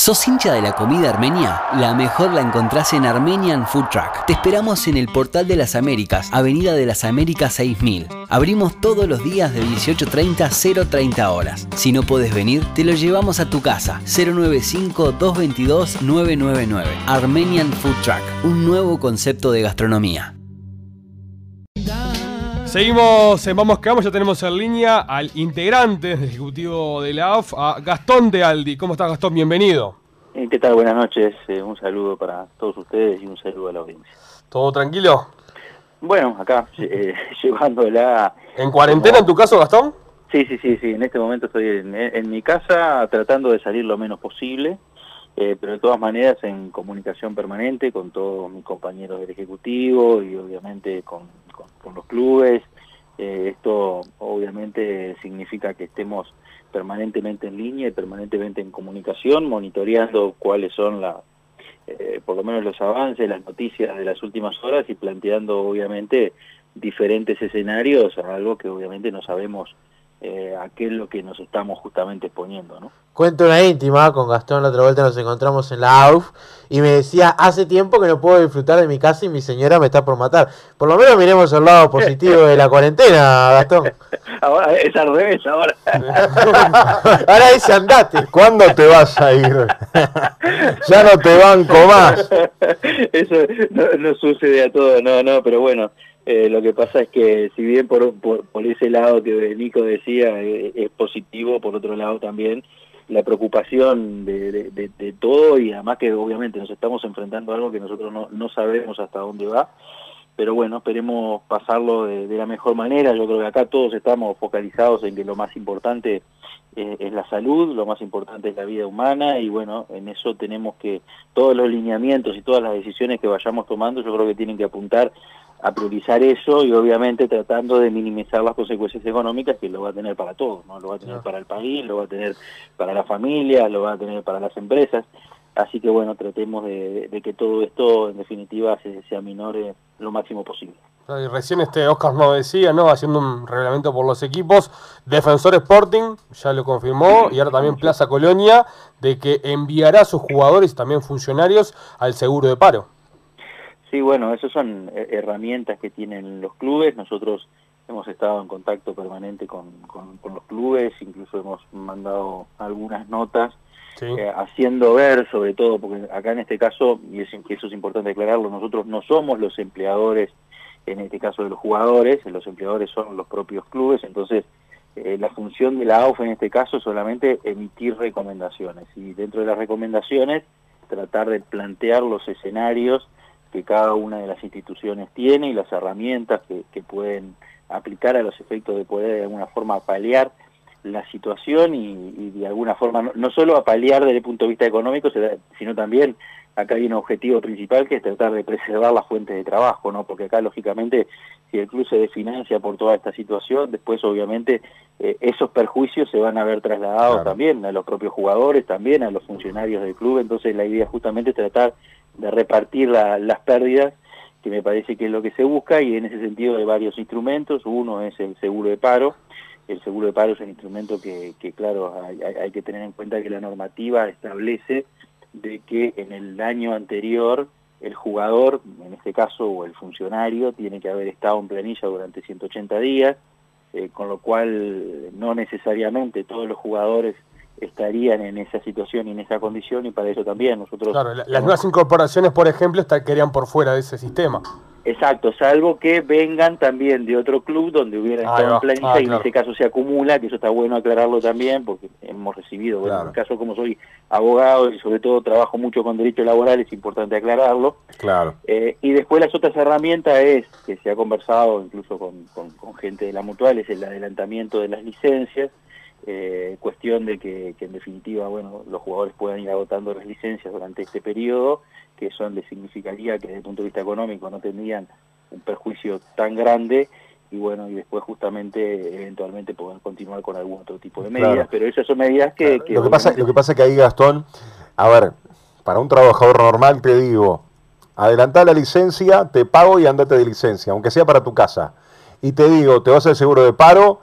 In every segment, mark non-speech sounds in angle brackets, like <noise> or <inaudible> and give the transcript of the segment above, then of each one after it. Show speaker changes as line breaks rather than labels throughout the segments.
¿Sos hincha de la comida armenia? La mejor la encontrás en Armenian Food Truck. Te esperamos en el Portal de las Américas, Avenida de las Américas 6000. Abrimos todos los días de 18.30 a 0.30 horas. Si no puedes venir, te lo llevamos a tu casa. 095-222-999. Armenian Food Truck, un nuevo concepto de gastronomía.
Seguimos en Vamos que Vamos, ya tenemos en línea al integrante del ejecutivo de la AF, a Gastón de Aldi. ¿Cómo estás Gastón? Bienvenido.
Eh, ¿Qué tal? Buenas noches. Eh, un saludo para todos ustedes y un saludo a la audiencia.
¿Todo tranquilo?
Bueno, acá eh, <laughs> llevándola...
¿En cuarentena en tu caso, Gastón?
Sí, sí, sí, sí. En este momento estoy en, mi casa tratando de salir lo menos posible, pero de todas maneras en comunicación permanente con todos mis compañeros del Ejecutivo y obviamente con con los clubes. Eh, esto obviamente significa que estemos permanentemente en línea y permanentemente en comunicación, monitoreando cuáles son la, eh, por lo menos los avances, las noticias de las últimas horas y planteando obviamente diferentes escenarios, algo que obviamente no sabemos eh, a qué es lo que nos estamos justamente exponiendo. ¿no?
Cuento una íntima, con Gastón la otra vuelta nos encontramos en la AUF y me decía, hace tiempo que no puedo disfrutar de mi casa y mi señora me está por matar. Por lo menos miremos el lado positivo de la cuarentena, Gastón. <laughs>
Ahora es al revés, ahora. <laughs>
ahora dice andate.
¿Cuándo te vas a ir? <laughs> ya no te banco más.
Eso no, no sucede a todo, no, no, pero bueno. Eh, lo que pasa es que si bien por, por, ese lado que Nico decía eh, es positivo, por otro lado también la preocupación de, de, todo y además que obviamente nos estamos enfrentando a algo que nosotros no, no sabemos hasta dónde va, pero bueno, esperemos pasarlo de, la mejor manera. Yo creo que acá todos estamos focalizados en que lo más importante eh, es la salud, lo más importante es la vida humana y bueno, en eso tenemos que todos los lineamientos y todas las decisiones que vayamos tomando yo creo que tienen que apuntar a priorizar eso y obviamente tratando de minimizar las consecuencias económicas que lo va a tener para todos, ¿no? Lo va a tener para el país, lo va a tener para la familia, lo va a tener para las empresas. Así que bueno, tratemos de, que todo esto en definitiva se, se aminore lo máximo posible.
Y recién este Oscar nos decía, ¿no? Haciendo un reglamento por los equipos, Defensor Sporting ya lo confirmó y ahora también Plaza Colonia de que enviará a sus jugadores y también funcionarios al seguro de paro.
Sí, bueno, esas son eh, herramientas que tienen los clubes. Nosotros hemos estado en contacto permanente con, los clubes, incluso hemos mandado algunas notas eh, haciendo ver, sobre todo, porque acá en este caso, y eso es importante aclararlo, nosotros no somos los empleadores, en este caso de los jugadores, los empleadores son los propios clubes, entonces eh, la función de la AUF en este caso es solamente emitir recomendaciones y dentro de las recomendaciones tratar de plantear los escenarios que cada una de las instituciones tiene y las herramientas que, pueden aplicar a los efectos de poder de alguna forma paliar la situación y, de alguna forma, no, solo a paliar desde el punto de vista económico, sino también acá hay un objetivo principal que es tratar de preservar las fuentes de trabajo, ¿no? Porque acá, lógicamente, si el club se desfinancia por toda esta situación, después, obviamente, eh, esos perjuicios se van a ver trasladados también a los propios jugadores, también a los funcionarios del club, entonces la idea justamente es tratar de repartir las pérdidas, que me parece que es lo que se busca, y en ese sentido hay varios instrumentos, uno es el seguro de paro, el seguro de paro es un instrumento que, claro, hay, que tener en cuenta que la normativa establece de que en el año anterior el jugador, en este caso, o el funcionario, tiene que haber estado en planilla durante 180 días, eh, con lo cual no necesariamente todos los jugadores estarían en esa situación y en esa condición y para eso también nosotros...
Claro, las nuevas incorporaciones, por ejemplo, quedarían por fuera de ese sistema.
Exacto, salvo que vengan también de otro club donde hubieran estado en planilla ah, y en ese caso se acumula, que eso está bueno aclararlo también porque hemos recibido, bueno, en el caso como soy abogado y sobre todo trabajo mucho con derecho laboral, es importante aclararlo.
Claro.
Eh, y después las otras herramientas es, que se ha conversado incluso con, con gente de la mutual, es el adelantamiento de las licencias, eh, cuestión de que, en definitiva bueno los jugadores puedan ir agotando las licencias durante este periodo, que eso le significaría que desde el punto de vista económico no tendrían un perjuicio tan grande y bueno, y después justamente eventualmente poder continuar con algún otro tipo de medidas, pero esas son medidas que...
lo, que pasa, lo que pasa que ahí Gastón, a ver, para un trabajador normal te digo, adelantá la licencia, te pago y andate de licencia, aunque sea para tu casa. Y te digo, te vas al seguro de paro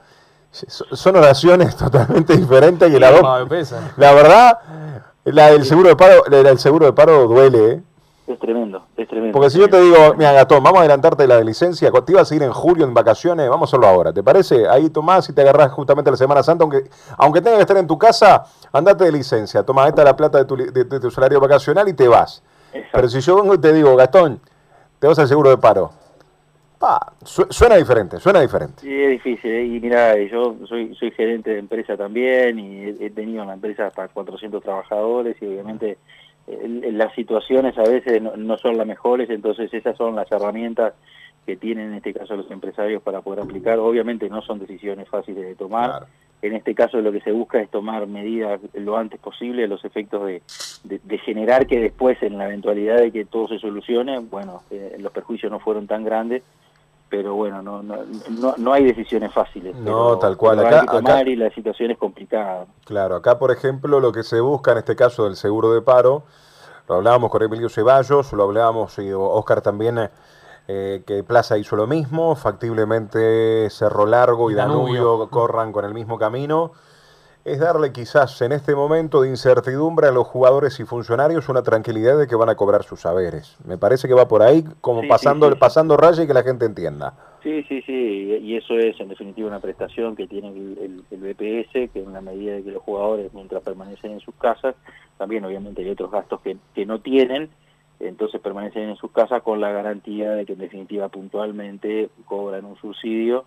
son oraciones <laughs> totalmente diferentes y la, la verdad, La del seguro de paro, la del seguro de paro duele, ¿eh?
Es tremendo, es tremendo.
Porque si yo te digo, mira, Gastón, vamos a adelantarte la de licencia, te ibas a ir en julio en vacaciones, vamos a hacerlo ahora, ¿te parece? Ahí tomás y te agarrás justamente la Semana Santa, aunque, aunque tengas que estar en tu casa, andate de licencia, toma esta la plata de tu, de, de tu salario vacacional y te vas.
Exacto.
Pero si yo vengo y te digo, Gastón, te vas al seguro de paro, su- suena diferente, suena diferente.
Sí, es difícil. ¿eh? Y mira, yo soy, soy gerente de empresa también y he, he tenido una empresa hasta 400 trabajadores y obviamente eh, las situaciones a veces no, no son las mejores, entonces esas son las herramientas que tienen en este caso los empresarios para poder aplicar. Obviamente no son decisiones fáciles de tomar.
Claro.
En este caso lo que se busca es tomar medidas lo antes posible, los efectos de, de- de generar que después, en la eventualidad de que todo se solucione, bueno, eh, los perjuicios no fueron tan grandes, pero bueno, no, no, no, no hay decisiones fáciles.
No, tal cual. Acá-
hay que tomar
acá-
y la situación es complicada.
Claro, acá por ejemplo lo que se busca en este caso del seguro de paro, lo hablábamos con Emilio Ceballos, lo hablábamos y Oscar también, eh, que Plaza hizo lo mismo, factiblemente Cerro Largo y Danubio,
Danubio.
corran con el mismo camino, es darle quizás en este momento de incertidumbre a los jugadores y funcionarios una tranquilidad de que van a cobrar sus saberes. Me parece que va por ahí como
Sí,
pasando,
sí, sí.
pasando raya y que la gente entienda.
Sí, sí, sí, y eso es en definitiva una prestación que tiene el, el- el BPS, que en la medida de que los jugadores, mientras permanecen en sus casas, también obviamente hay otros gastos que, que no tienen, entonces permanecen en sus casas con la garantía de que en definitiva puntualmente cobran un subsidio,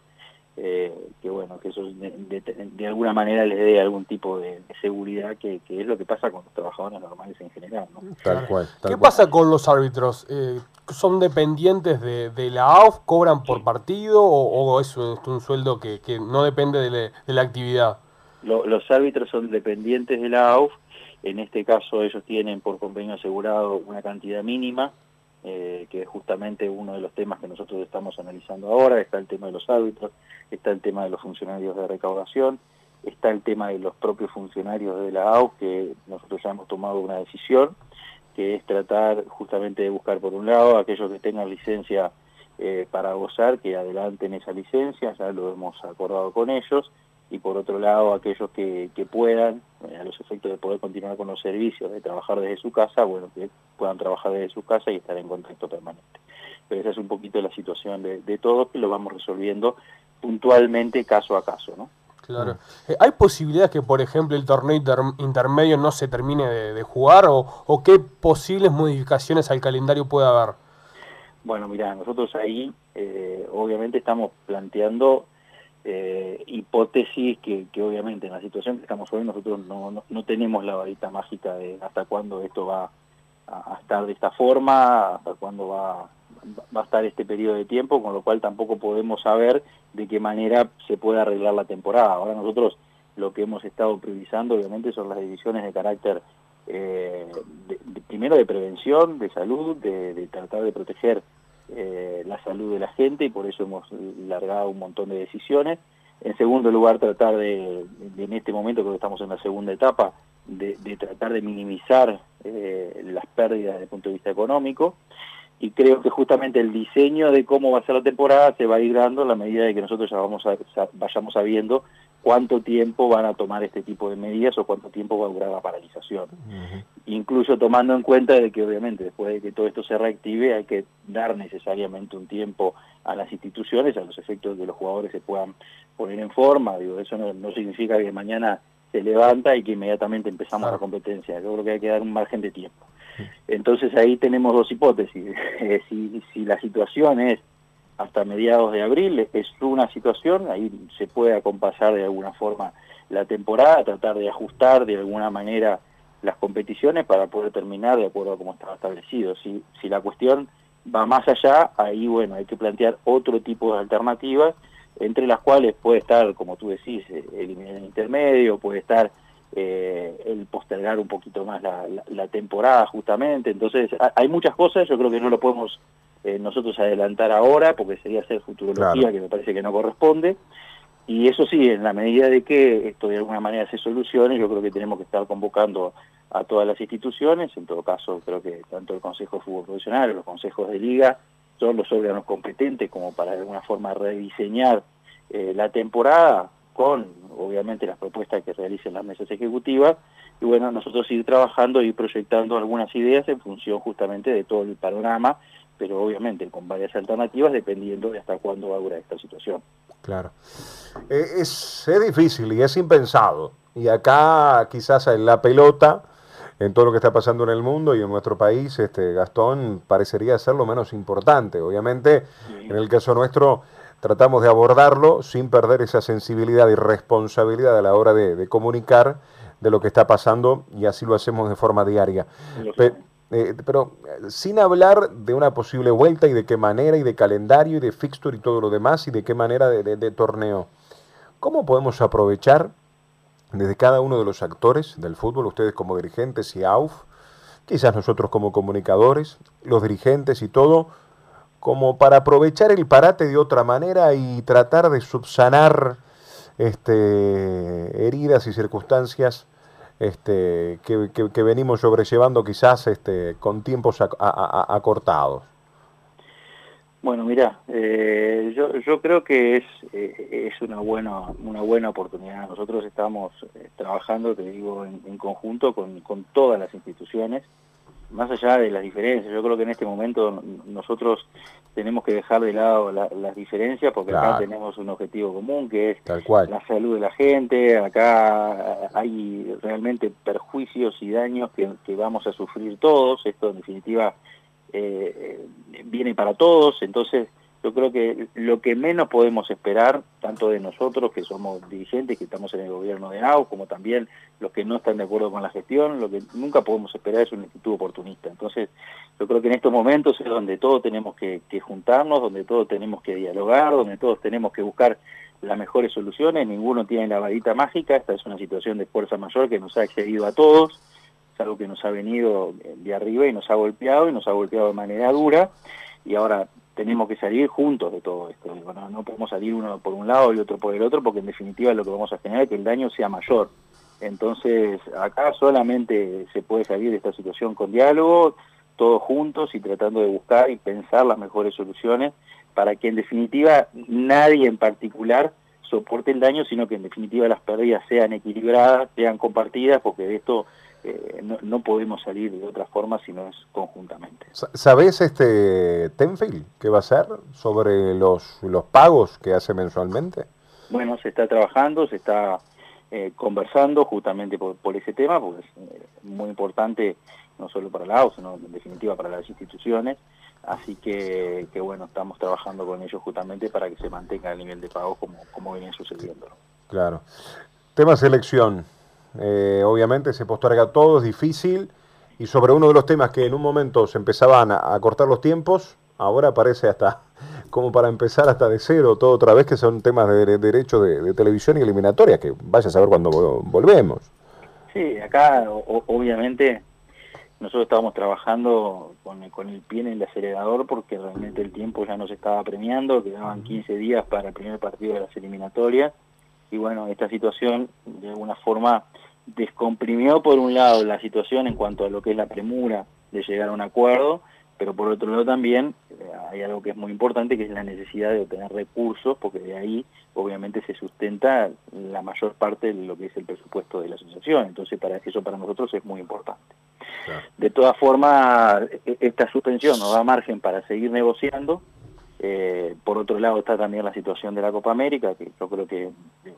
eh, que bueno, que eso de, de- de alguna manera les dé algún tipo de, de seguridad, que, que es lo que pasa con los trabajadores normales en general, ¿no?
Tal cual. tal
¿Qué
cual.
pasa con los árbitros? Eh, ¿Son dependientes de, de la AUF? ¿Cobran por partido o, o es un, es un sueldo que, que no depende de, la- de la actividad?
Lo- los árbitros son dependientes de la AUF, en este caso ellos tienen por convenio asegurado una cantidad mínima, eh, que es justamente uno de los temas que nosotros estamos analizando ahora, está el tema de los árbitros, está el tema de los funcionarios de recaudación, está el tema de los propios funcionarios de la AUF, que nosotros ya hemos tomado una decisión, que es tratar justamente de buscar por un lado aquellos que tengan licencia eh, para gozar, que adelanten esa licencia, ya lo hemos acordado con ellos, y por otro lado aquellos que, que puedan, eh, a los efectos de poder continuar con los servicios, de trabajar desde su casa, bueno, que puedan trabajar desde su casa y estar en contacto permanente. Pero esa es un poquito la situación de, de todos, que lo vamos resolviendo puntualmente caso a caso, ¿no?
Claro. Eh, ¿Hay posibilidades que, por ejemplo, el torneo inter- intermedio no se termine de, de jugar o, o qué posibles modificaciones al calendario puede haber?
Bueno, mira, nosotros ahí eh, obviamente estamos planteando eh, hipótesis que, obviamente en la situación que estamos hoy nosotros no, tenemos la varita mágica de hasta cuándo esto va a, estar de esta forma, hasta cuándo va, a estar este periodo de tiempo, con lo cual tampoco podemos saber de qué manera se puede arreglar la temporada. Ahora nosotros lo que hemos estado priorizando obviamente son las decisiones de carácter eh, primero de prevención, de salud, de tratar de proteger eh, la salud de la gente y por eso hemos largado un montón de decisiones. En segundo lugar, tratar de, en este momento, creo que estamos en la segunda etapa, de, de tratar de minimizar eh, las pérdidas desde el punto de vista económico. Y creo que justamente el diseño de cómo va a ser la temporada se va a ir dando a la medida de que nosotros ya vamos a, sa- vayamos sabiendo cuánto tiempo van a tomar este tipo de medidas o cuánto tiempo va a durar la paralización. Incluso tomando en cuenta de que obviamente después de que todo esto se reactive hay que dar necesariamente un tiempo a las instituciones, a los efectos de que los jugadores se puedan poner en forma, digo, eso no, no significa que mañana se levanta y que inmediatamente empezamos la competencia, yo creo que hay que dar un margen de tiempo. Entonces ahí tenemos dos hipótesis, <laughs> Eh, si, si la situación es hasta mediados de abril, es una situación, ahí se puede acompasar de alguna forma la temporada, tratar de ajustar de alguna manera las competiciones para poder terminar de acuerdo a cómo estaba establecido. Si, si la cuestión va más allá, ahí bueno, hay que plantear otro tipo de alternativas, entre las cuales puede estar, como tú decís, eh, eliminar el intermedio, puede estar eh, el postergar un poquito más la, la- la temporada justamente. Entonces, ha- hay muchas cosas, yo creo que no lo podemos eh, nosotros adelantar ahora, porque sería hacer futurología,
Claro.
que me parece que no corresponde. Y eso sí, en la medida de que esto de alguna manera se solucione, yo creo que tenemos que estar convocando a todas las instituciones, en todo caso creo que tanto el Consejo de Fútbol Profesional, los consejos de liga, son los órganos competentes como para de alguna forma rediseñar eh, la temporada, con obviamente las propuestas que realicen las mesas ejecutivas, y bueno, nosotros ir trabajando y proyectando algunas ideas en función justamente de todo el panorama, pero obviamente con varias alternativas dependiendo de hasta cuándo va a durar esta situación.
Claro. Eh, es, es difícil y es impensado. Y acá quizás en la pelota, en todo lo que está pasando en el mundo y en nuestro país, este Gastón parecería ser lo menos importante. Obviamente, en el caso nuestro, tratamos de abordarlo sin perder esa sensibilidad y responsabilidad a la hora de, comunicar de lo que está pasando y así lo hacemos de forma diaria. Eh, pero sin hablar de una posible vuelta y de qué manera y de calendario y de fixture y todo lo demás y de qué manera de torneo, ¿cómo podemos aprovechar desde cada uno de los actores del fútbol, ustedes como dirigentes y AUF, quizás nosotros como comunicadores, los dirigentes y todo, como para aprovechar el parate de otra manera y tratar de subsanar este, heridas y circunstancias este, que, venimos sobrellevando quizás este, con tiempos acortados.
Bueno, mira, eh, yo, yo creo que es, eh, es una buena una buena oportunidad. Nosotros estamos eh, trabajando, te digo, en, conjunto con, con, todas las instituciones, más allá de las diferencias. Yo creo que en este momento nosotros tenemos que dejar de lado las diferencias porque acá tenemos un objetivo común que es la salud de la gente. Acá hay realmente perjuicios y daños que, que vamos a sufrir todos. Esto en definitiva eh, viene para todos, entonces yo creo que lo que menos podemos esperar, tanto de nosotros que somos dirigentes, que estamos en el gobierno de AU, como también los que no están de acuerdo con la gestión, lo que nunca podemos esperar es un actitud oportunista. Entonces, yo creo que en estos momentos es donde todos tenemos que, que juntarnos, donde todos tenemos que dialogar, donde todos tenemos que buscar las mejores soluciones, ninguno tiene la varita mágica, esta es una situación de fuerza mayor que nos ha excedido a todos, algo que nos ha venido de arriba y nos ha golpeado y nos ha golpeado de manera dura. Y ahora tenemos que salir juntos de todo esto. no podemos salir uno por un lado y otro por el otro porque en definitiva lo que vamos a generar es que el daño sea mayor. Entonces acá solamente se puede salir de esta situación con diálogo, todos juntos y tratando de buscar y pensar las mejores soluciones para que en definitiva nadie en particular soporte el daño, sino que en definitiva las pérdidas sean equilibradas, sean compartidas, porque de esto eh, no, podemos salir de otra forma si no es conjuntamente.
¿Sabés, este, Tenfield, qué va a hacer sobre los, los pagos que hace mensualmente?
Bueno, se está trabajando, se está eh, conversando justamente por, ese tema, porque es eh, muy importante no solo para la AUS, sino en definitiva para las instituciones. Así que, que, bueno, estamos trabajando con ellos justamente para que se mantenga el nivel de pago como, como venía sucediendo.
Claro. Tema selección. Eh, obviamente se posterga todo, es difícil. Y sobre uno de los temas que en un momento se empezaban a, cortar los tiempos, ahora parece hasta <laughs> como para empezar hasta de cero todo otra vez, que son temas de, derecho de, televisión y eliminatoria, que vaya a saber cuándo volvemos.
Sí, acá obviamente nosotros estábamos trabajando con, con, el pie en el acelerador porque realmente el tiempo ya nos estaba premiando, quedaban 15 días para el primer partido de las eliminatorias y bueno, esta situación de alguna forma descomprimió por un lado la situación en cuanto a lo que es la premura de llegar a un acuerdo, pero por otro lado también eh, hay algo que es muy importante, que es la necesidad de obtener recursos, porque de ahí obviamente se sustenta la mayor parte de lo que es el presupuesto de la asociación, entonces para eso para nosotros es muy importante. De todas formas, e-, esta suspensión nos da margen para seguir negociando, eh, por otro lado está también la situación de la Copa América, que yo creo que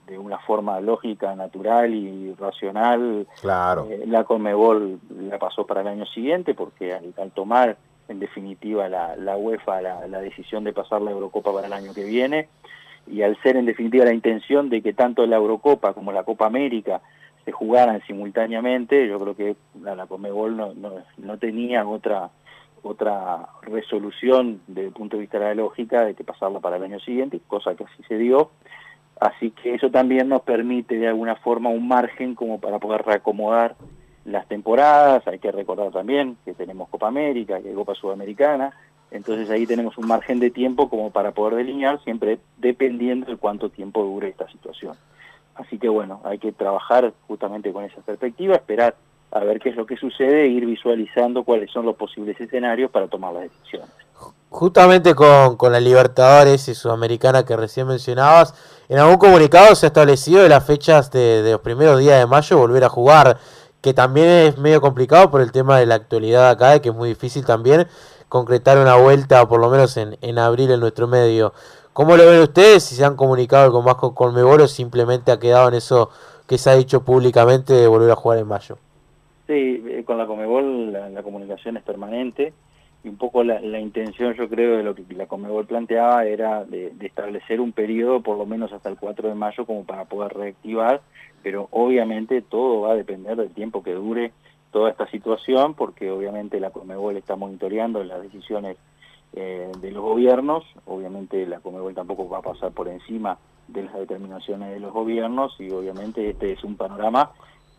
de, una forma lógica, natural y racional,
claro.
Eh, la Conmebol la pasó para el año siguiente, porque al, tomar en definitiva la, la UEFA la, la, decisión de pasar la Eurocopa para el año que viene, y al ser en definitiva la intención de que tanto la Eurocopa como la Copa América se jugaran simultáneamente, yo creo que la, la Conmebol no, no, no tenía otra otra resolución desde el punto de vista de la lógica de que pasarla para el año siguiente, cosa que así se dio. Así que eso también nos permite de alguna forma un margen como para poder reacomodar las temporadas. Hay que recordar también que tenemos Copa América, que hay Copa Sudamericana. Entonces ahí tenemos un margen de tiempo como para poder delinear, siempre dependiendo de cuánto tiempo dure esta situación. Así que bueno, hay que trabajar justamente con esa perspectiva, esperar a ver qué es lo que sucede e ir visualizando cuáles son los posibles escenarios para tomar las decisiones.
Justamente con, con la Libertadores y Sudamericana que recién mencionabas, en algún comunicado se ha establecido de las fechas de, los primeros días de mayo volver a jugar, que también es medio complicado por el tema de la actualidad acá, que es muy difícil también concretar una vuelta, por lo menos en, en abril en nuestro medio. ¿Cómo lo ven ustedes? Si se han comunicado algo más con Colmebol o simplemente ha quedado en eso que se ha dicho públicamente de volver a jugar en mayo.
Sí, eh, con la Comebol la, comunicación es permanente y un poco la, la, intención yo creo de lo que la Comebol planteaba era de, de, establecer un periodo por lo menos hasta el 4 de mayo como para poder reactivar, pero obviamente todo va a depender del tiempo que dure toda esta situación porque obviamente la Comebol está monitoreando las decisiones eh, de los gobiernos, obviamente la Comebol tampoco va a pasar por encima de las determinaciones de los gobiernos y obviamente este es un panorama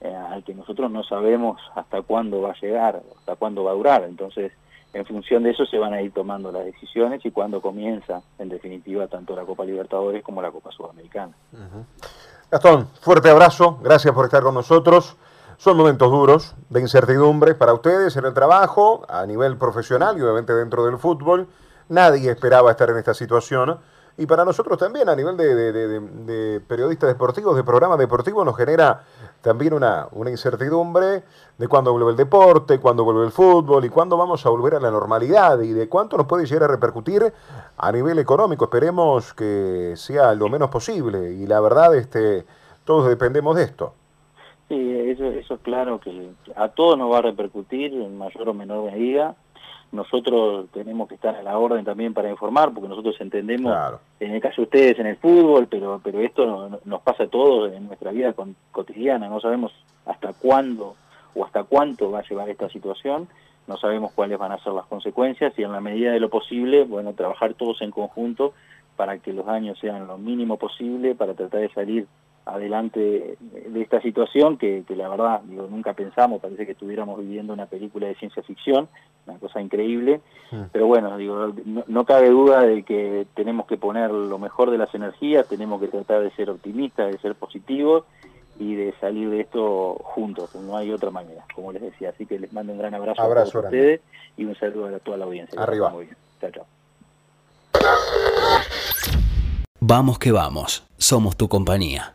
eh, al que nosotros no sabemos hasta cuándo va a llegar, hasta cuándo va a durar, entonces en función de eso se van a ir tomando las decisiones y cuándo comienza, en definitiva, tanto la Copa Libertadores como la Copa Sudamericana.
Gastón, fuerte abrazo, gracias por estar con nosotros. Son momentos duros de incertidumbre para ustedes en el trabajo, a nivel profesional y obviamente dentro del fútbol. Nadie esperaba estar en esta situación y para nosotros también a nivel de, de periodistas deportivos, de programas deportivos, nos genera también una, una incertidumbre de cuándo vuelve el deporte, cuándo vuelve el fútbol y cuándo vamos a volver a la normalidad y de cuánto nos puede llegar a repercutir a nivel económico. Esperemos que sea lo menos posible y la verdad este, todos dependemos de esto.
Sí, eso, es claro que a todos nos va a repercutir en mayor o menor medida nosotros tenemos que estar a la orden también para informar, porque nosotros entendemos, claro. en el caso de ustedes en el fútbol, pero, pero esto nos pasa a todos en nuestra vida con, cotidiana, no sabemos hasta cuándo o hasta cuánto va a llevar esta situación, no sabemos cuáles van a ser las consecuencias y en la medida de lo posible, bueno, trabajar todos en conjunto para que los daños sean lo mínimo posible, para tratar de salir adelante de esta situación que, que, la verdad digo nunca pensamos parece que estuviéramos viviendo una película de ciencia ficción una cosa increíble. Sí. pero bueno digo no, no, cabe duda de que tenemos que poner lo mejor de las energías tenemos que tratar de ser optimistas de ser positivos y de salir de esto juntos no hay otra manera como les decía. Así que les mando un gran abrazo,
abrazo
a todos ustedes y un saludo a toda la audiencia.
Arriba.
Muy bien. chao chao.
Vamos que vamos, somos tu compañía.